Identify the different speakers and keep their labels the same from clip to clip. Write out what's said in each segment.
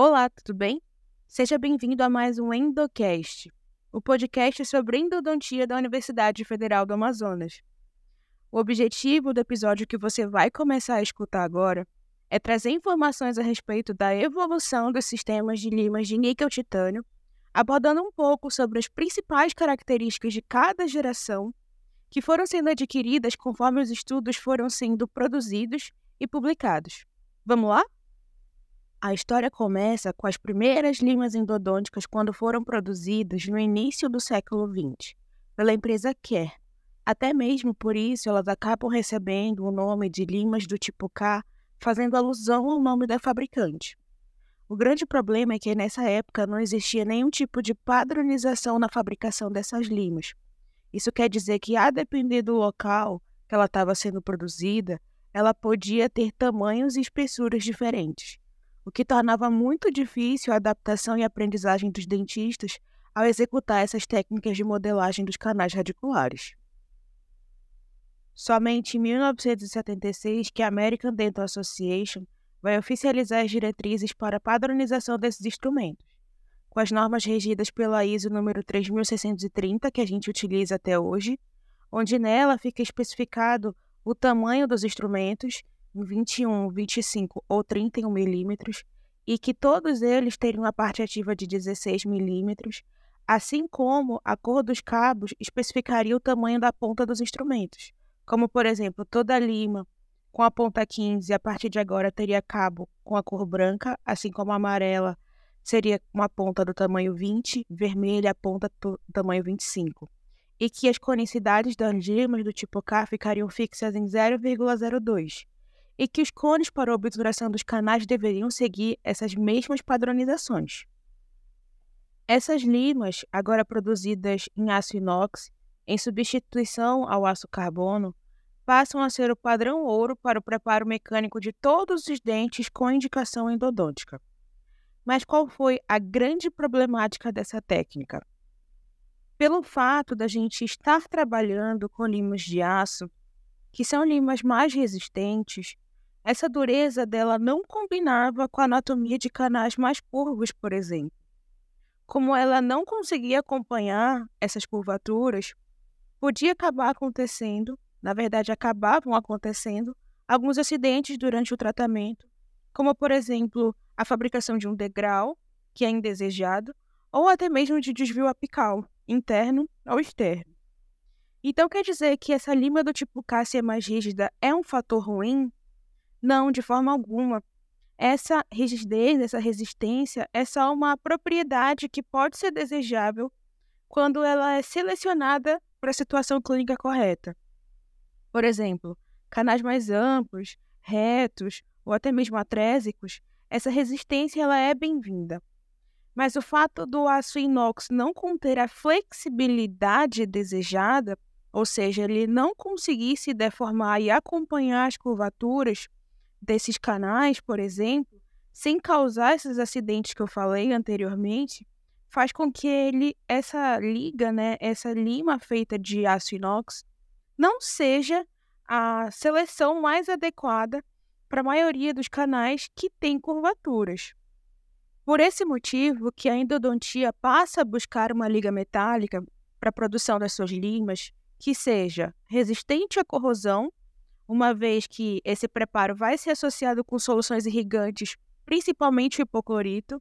Speaker 1: Olá, tudo bem? Seja bem-vindo a mais um Endocast, o podcast sobre endodontia da Universidade Federal do Amazonas. O objetivo do episódio que você vai começar a escutar agora é trazer informações a respeito da evolução dos sistemas de limas de níquel-titânio, abordando um pouco sobre as principais características de cada geração que foram sendo adquiridas conforme os estudos foram sendo produzidos e publicados. Vamos lá? A história começa com as primeiras limas endodônticas quando foram produzidas no início do século XX, pela empresa Kerr. Até mesmo por isso, elas acabam recebendo o nome de limas do tipo K, fazendo alusão ao nome da fabricante. O grande problema é que nessa época não existia nenhum tipo de padronização na fabricação dessas limas. Isso quer dizer que, a depender do local que ela estava sendo produzida, ela podia ter tamanhos e espessuras diferentes o que tornava muito difícil a adaptação e aprendizagem dos dentistas ao executar essas técnicas de modelagem dos canais radiculares. Somente em 1976 que a American Dental Association vai oficializar as diretrizes para a padronização desses instrumentos, com as normas regidas pela ISO número 3630 que a gente utiliza até hoje, onde nela fica especificado o tamanho dos instrumentos 21, 25 ou 31 milímetros e que todos eles teriam uma parte ativa de 16 milímetros, assim como a cor dos cabos especificaria o tamanho da ponta dos instrumentos, como por exemplo, toda lima com a ponta 15 a partir de agora teria cabo com a cor branca, assim como a amarela seria uma ponta do tamanho 20, vermelha a ponta do tamanho 25 e que as conicidades das limas do tipo K ficariam fixas em 0,02 e que os cones para a obturação dos canais deveriam seguir essas mesmas padronizações. Essas limas, agora produzidas em aço inox, em substituição ao aço carbono, passam a ser o padrão ouro para o preparo mecânico de todos os dentes com indicação endodôntica. Mas qual foi a grande problemática dessa técnica? Pelo fato da gente estar trabalhando com limas de aço, que são limas mais resistentes, essa dureza dela não combinava com a anatomia de canais mais curvos, por exemplo. Como ela não conseguia acompanhar essas curvaturas, podia acabar acontecendo, na verdade acabavam acontecendo, alguns acidentes durante o tratamento, como por exemplo a fabricação de um degrau, que é indesejado, ou até mesmo de desvio apical, interno ou externo. Então quer dizer que essa lima do tipo cássia mais rígida é um fator ruim? Não, de forma alguma. Essa rigidez, essa resistência é só uma propriedade que pode ser desejável quando ela é selecionada para a situação clínica correta. Por exemplo, canais mais amplos, retos ou até mesmo atrésicos, essa resistência ela é bem-vinda. Mas o fato do aço inox não conter a flexibilidade desejada, ou seja, ele não conseguir se deformar e acompanhar as curvaturas, desses canais, por exemplo, sem causar esses acidentes que eu falei anteriormente, faz com que ele essa liga, né, essa lima feita de aço inox, não seja a seleção mais adequada para a maioria dos canais que têm curvaturas. Por esse motivo que a endodontia passa a buscar uma liga metálica para a produção das suas limas que seja resistente à corrosão uma vez que esse preparo vai ser associado com soluções irrigantes, principalmente o hipoclorito,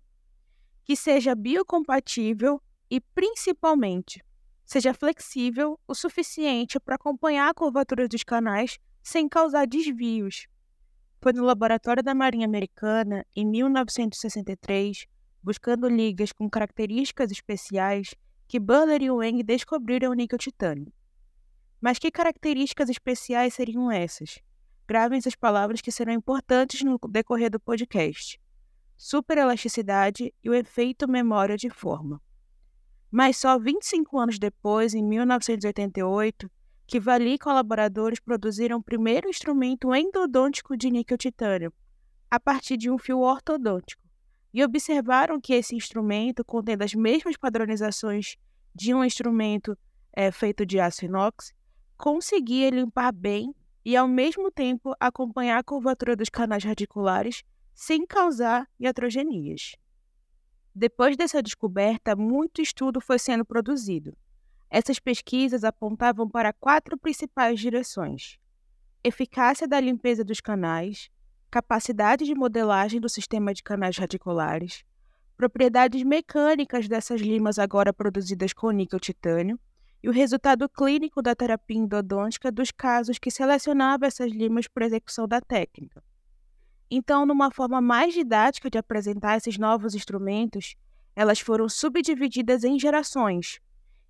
Speaker 1: que seja biocompatível e, principalmente, seja flexível o suficiente para acompanhar a curvatura dos canais sem causar desvios. Foi no laboratório da Marinha Americana, em 1963, buscando ligas com características especiais, que Buller e Wang descobriram o níquel titânio. Mas que características especiais seriam essas? Gravem essas palavras que serão importantes no decorrer do podcast. Superelasticidade e o efeito memória de forma. Mas só 25 anos depois, em 1988, que Vali e colaboradores produziram o primeiro instrumento endodôntico de níquel-titânio, a partir de um fio ortodôntico, e observaram que esse instrumento, contendo as mesmas padronizações de um instrumento é, feito de aço inox, conseguia limpar bem e, ao mesmo tempo, acompanhar a curvatura dos canais radiculares sem causar iatrogenias. Depois dessa descoberta, muito estudo foi sendo produzido. Essas pesquisas apontavam para quatro principais direções: eficácia da limpeza dos canais, capacidade de modelagem do sistema de canais radiculares, propriedades mecânicas dessas limas agora produzidas com níquel-titânio e o resultado clínico da terapia endodôntica dos casos que selecionava essas limas para execução da técnica. Então, numa forma mais didática de apresentar esses novos instrumentos, elas foram subdivididas em gerações,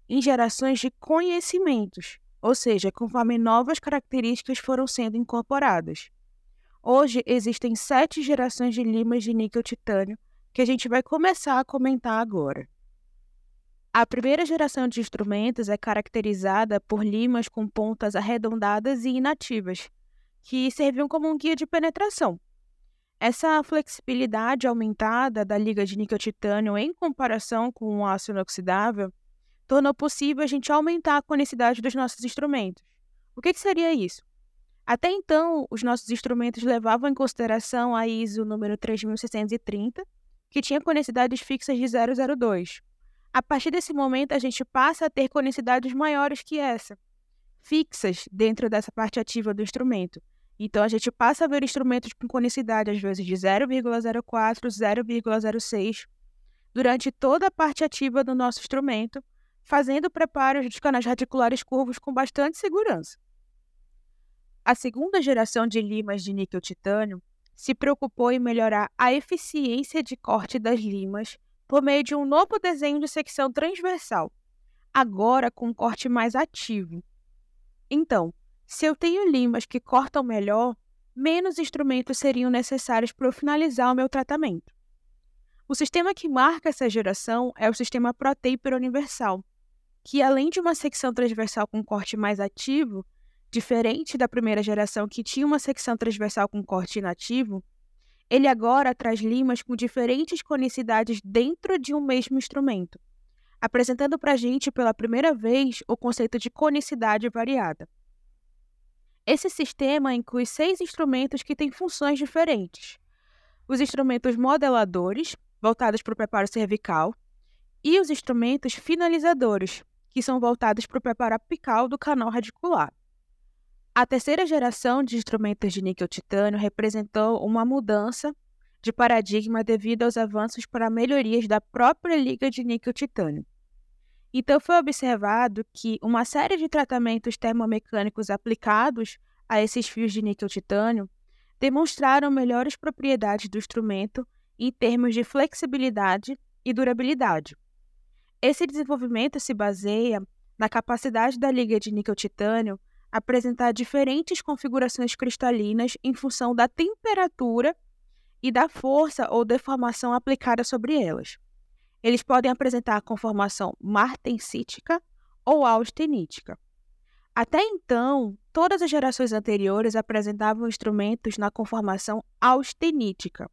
Speaker 1: em gerações de conhecimentos, ou seja, conforme novas características foram sendo incorporadas. Hoje existem sete gerações de limas de níquel-titânio que a gente vai começar a comentar agora. A primeira geração de instrumentos é caracterizada por limas com pontas arredondadas e inativas, que serviam como um guia de penetração. Essa flexibilidade aumentada da liga de níquel-titânio em comparação com o aço inoxidável tornou possível a gente aumentar a conicidade dos nossos instrumentos. O que, que seria isso? Até então, os nossos instrumentos levavam em consideração a ISO número 3630, que tinha conicidades fixas de 002. A partir desse momento, a gente passa a ter conicidades maiores que essa, fixas dentro dessa parte ativa do instrumento. Então, a gente passa a ver instrumentos com conicidade, às vezes, de 0,04, 0,06, durante toda a parte ativa do nosso instrumento, fazendo preparos dos canais radiculares curvos com bastante segurança. A segunda geração de limas de níquel-titânio se preocupou em melhorar a eficiência de corte das limas por meio de um novo desenho de secção transversal, agora com um corte mais ativo. Então, se eu tenho limas que cortam melhor, menos instrumentos seriam necessários para eu finalizar o meu tratamento. O sistema que marca essa geração é o sistema ProTaper Universal, que além de uma secção transversal com corte mais ativo, diferente da primeira geração que tinha uma secção transversal com corte inativo, ele agora traz limas com diferentes conicidades dentro de um mesmo instrumento, apresentando para a gente pela primeira vez o conceito de conicidade variada. Esse sistema inclui seis instrumentos que têm funções diferentes. Os instrumentos modeladores, voltados para o preparo cervical, e os instrumentos finalizadores, que são voltados para o preparo apical do canal radicular. A terceira geração de instrumentos de níquel-titânio representou uma mudança de paradigma devido aos avanços para melhorias da própria liga de níquel-titânio. Então, foi observado que uma série de tratamentos termomecânicos aplicados a esses fios de níquel-titânio demonstraram melhores propriedades do instrumento em termos de flexibilidade e durabilidade. Esse desenvolvimento se baseia na capacidade da liga de níquel-titânio apresentar diferentes configurações cristalinas em função da temperatura e da força ou deformação aplicada sobre elas. Eles podem apresentar conformação martensítica ou austenítica. Até então, todas as gerações anteriores apresentavam instrumentos na conformação austenítica.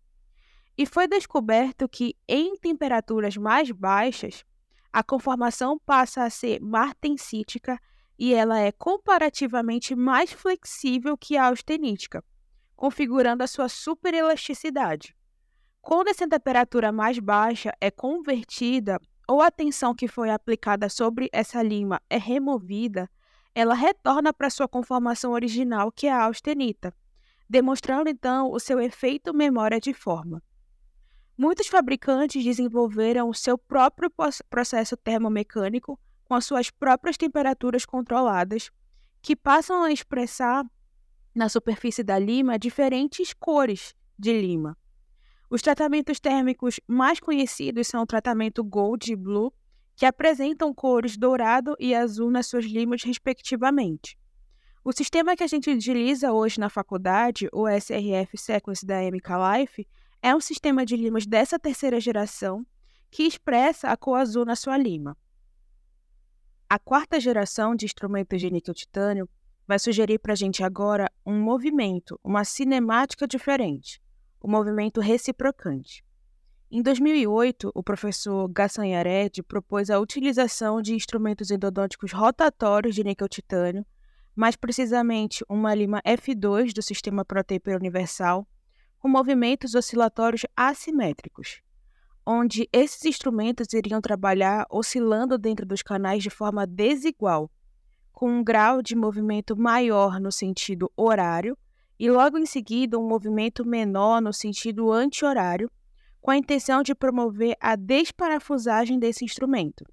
Speaker 1: E foi descoberto que, em temperaturas mais baixas, a conformação passa a ser martensítica e ela é comparativamente mais flexível que a austenítica, configurando a sua superelasticidade. Quando essa temperatura mais baixa é convertida ou a tensão que foi aplicada sobre essa lima é removida, ela retorna para sua conformação original, que é a austenita, demonstrando então o seu efeito memória de forma. Muitos fabricantes desenvolveram o seu próprio processo termomecânico com as suas próprias temperaturas controladas, que passam a expressar na superfície da lima diferentes cores de lima. Os tratamentos térmicos mais conhecidos são o tratamento Gold e Blue, que apresentam cores dourado e azul nas suas limas, respectivamente. O sistema que a gente utiliza hoje na faculdade, o SRF Sequence da MK Life, é um sistema de limas dessa terceira geração que expressa a cor azul na sua lima. A quarta geração de instrumentos de níquel-titânio vai sugerir para a gente agora um movimento, uma cinemática diferente, o movimento reciprocante. Em 2008, o professor Gassanhared propôs a utilização de instrumentos endodônticos rotatórios de níquel-titânio, mais precisamente uma lima F2 do sistema Protaper Universal, com movimentos oscilatórios assimétricos. Onde esses instrumentos iriam trabalhar oscilando dentro dos canais de forma desigual, com um grau de movimento maior no sentido horário e logo em seguida um movimento menor no sentido anti-horário, com a intenção de promover a desparafusagem desse instrumento.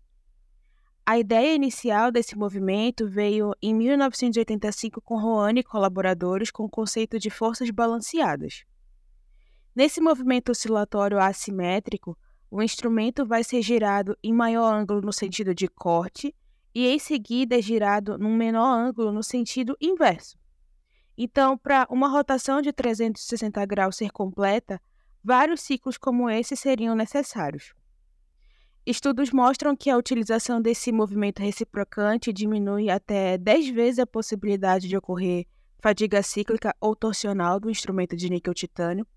Speaker 1: A ideia inicial desse movimento veio em 1985 com Roane e colaboradores com o conceito de forças balanceadas. Nesse movimento oscilatório assimétrico, o instrumento vai ser girado em maior ângulo no sentido de corte e em seguida é girado num menor ângulo no sentido inverso. Então, para uma rotação de 360 graus ser completa, vários ciclos como esse seriam necessários. Estudos mostram que a utilização desse movimento reciprocante diminui até 10 vezes a possibilidade de ocorrer fadiga cíclica ou torsional do instrumento de níquel-titânio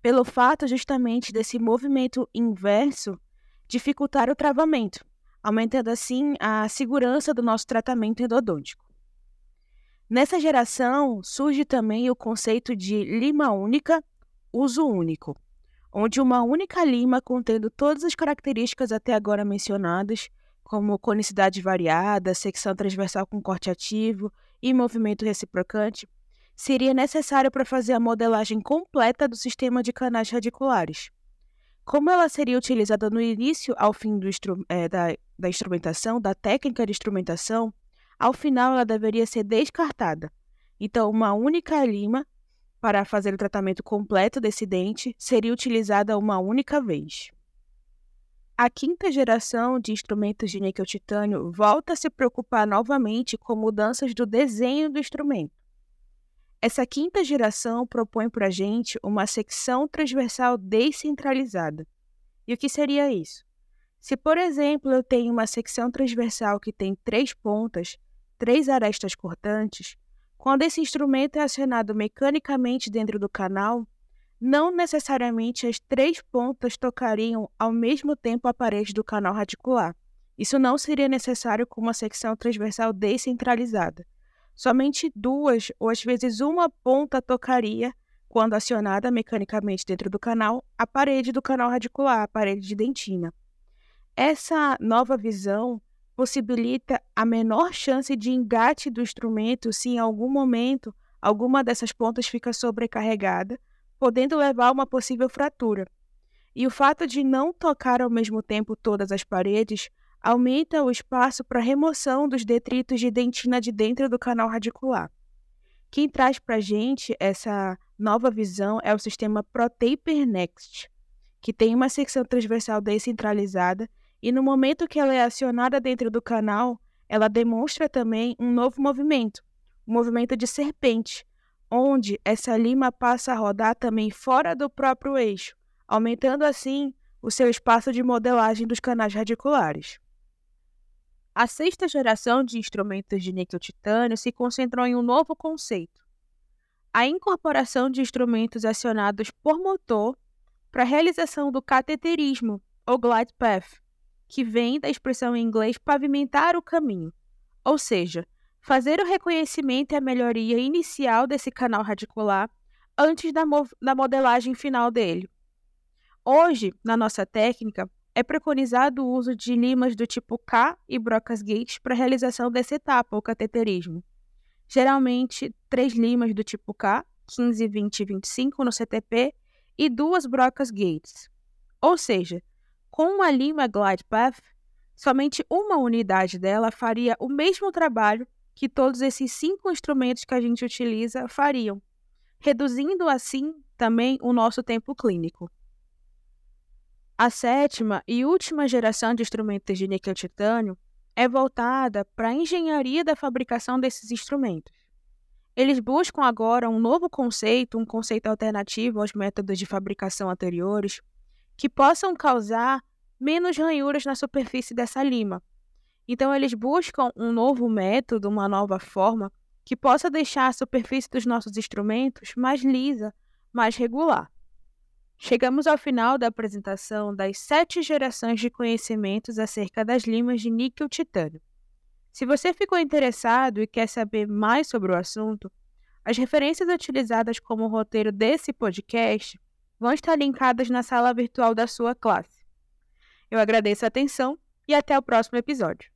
Speaker 1: pelo fato justamente desse movimento inverso dificultar o travamento, aumentando assim a segurança do nosso tratamento endodôntico. Nessa geração surge também o conceito de lima única, uso único, onde uma única lima contendo todas as características até agora mencionadas, como conicidade variada, secção transversal com corte ativo e movimento reciprocante, seria necessário para fazer a modelagem completa do sistema de canais radiculares. Como ela seria utilizada no início ao fim instru é, da, da instrumentação, da técnica de instrumentação, ao final ela deveria ser descartada. Então, uma única lima para fazer o tratamento completo desse dente seria utilizada uma única vez. A quinta geração de instrumentos de níquel titânio volta a se preocupar novamente com mudanças do desenho do instrumento. Essa quinta geração propõe para a gente uma secção transversal descentralizada. E o que seria isso? Se, por exemplo, eu tenho uma secção transversal que tem três pontas, três arestas cortantes, quando esse instrumento é acionado mecanicamente dentro do canal, não necessariamente as três pontas tocariam ao mesmo tempo a parede do canal radicular. Isso não seria necessário com uma secção transversal descentralizada. Somente duas ou às vezes uma ponta tocaria, quando acionada mecanicamente dentro do canal, a parede do canal radicular, a parede de dentina. Essa nova visão possibilita a menor chance de engate do instrumento se em algum momento alguma dessas pontas fica sobrecarregada, podendo levar a uma possível fratura. E o fato de não tocar ao mesmo tempo todas as paredes aumenta o espaço para remoção dos detritos de dentina de dentro do canal radicular. Quem traz para a gente essa nova visão é o sistema ProTaper Next, que tem uma secção transversal descentralizada e no momento que ela é acionada dentro do canal, ela demonstra também um novo movimento, o um movimento de serpente, onde essa lima passa a rodar também fora do próprio eixo, aumentando assim o seu espaço de modelagem dos canais radiculares. A sexta geração de instrumentos de níquel-titânio se concentrou em um novo conceito: a incorporação de instrumentos acionados por motor para a realização do cateterismo, ou glide path, que vem da expressão em inglês pavimentar o caminho, ou seja, fazer o reconhecimento e a melhoria inicial desse canal radicular antes da, da modelagem final dele. Hoje, na nossa técnica, é preconizado o uso de limas do tipo K e Brocas Gates para a realização dessa etapa, o cateterismo. Geralmente, três limas do tipo K, 15, 20 e 25 no CTP, e duas Brocas Gates. Ou seja, com uma lima Glide Path, somente uma unidade dela faria o mesmo trabalho que todos esses cinco instrumentos que a gente utiliza fariam, reduzindo assim também o nosso tempo clínico. A sétima e última geração de instrumentos de níquel-titânio é voltada para a engenharia da fabricação desses instrumentos. Eles buscam agora um novo conceito, um conceito alternativo aos métodos de fabricação anteriores, que possam causar menos ranhuras na superfície dessa lima. Então, eles buscam um novo método, uma nova forma, que possa deixar a superfície dos nossos instrumentos mais lisa, mais regular. Chegamos ao final da apresentação das sete gerações de conhecimentos acerca das limas de níquel-titânio. Se você ficou interessado e quer saber mais sobre o assunto, as referências utilizadas como roteiro desse podcast vão estar linkadas na sala virtual da sua classe. Eu agradeço a atenção e até o próximo episódio.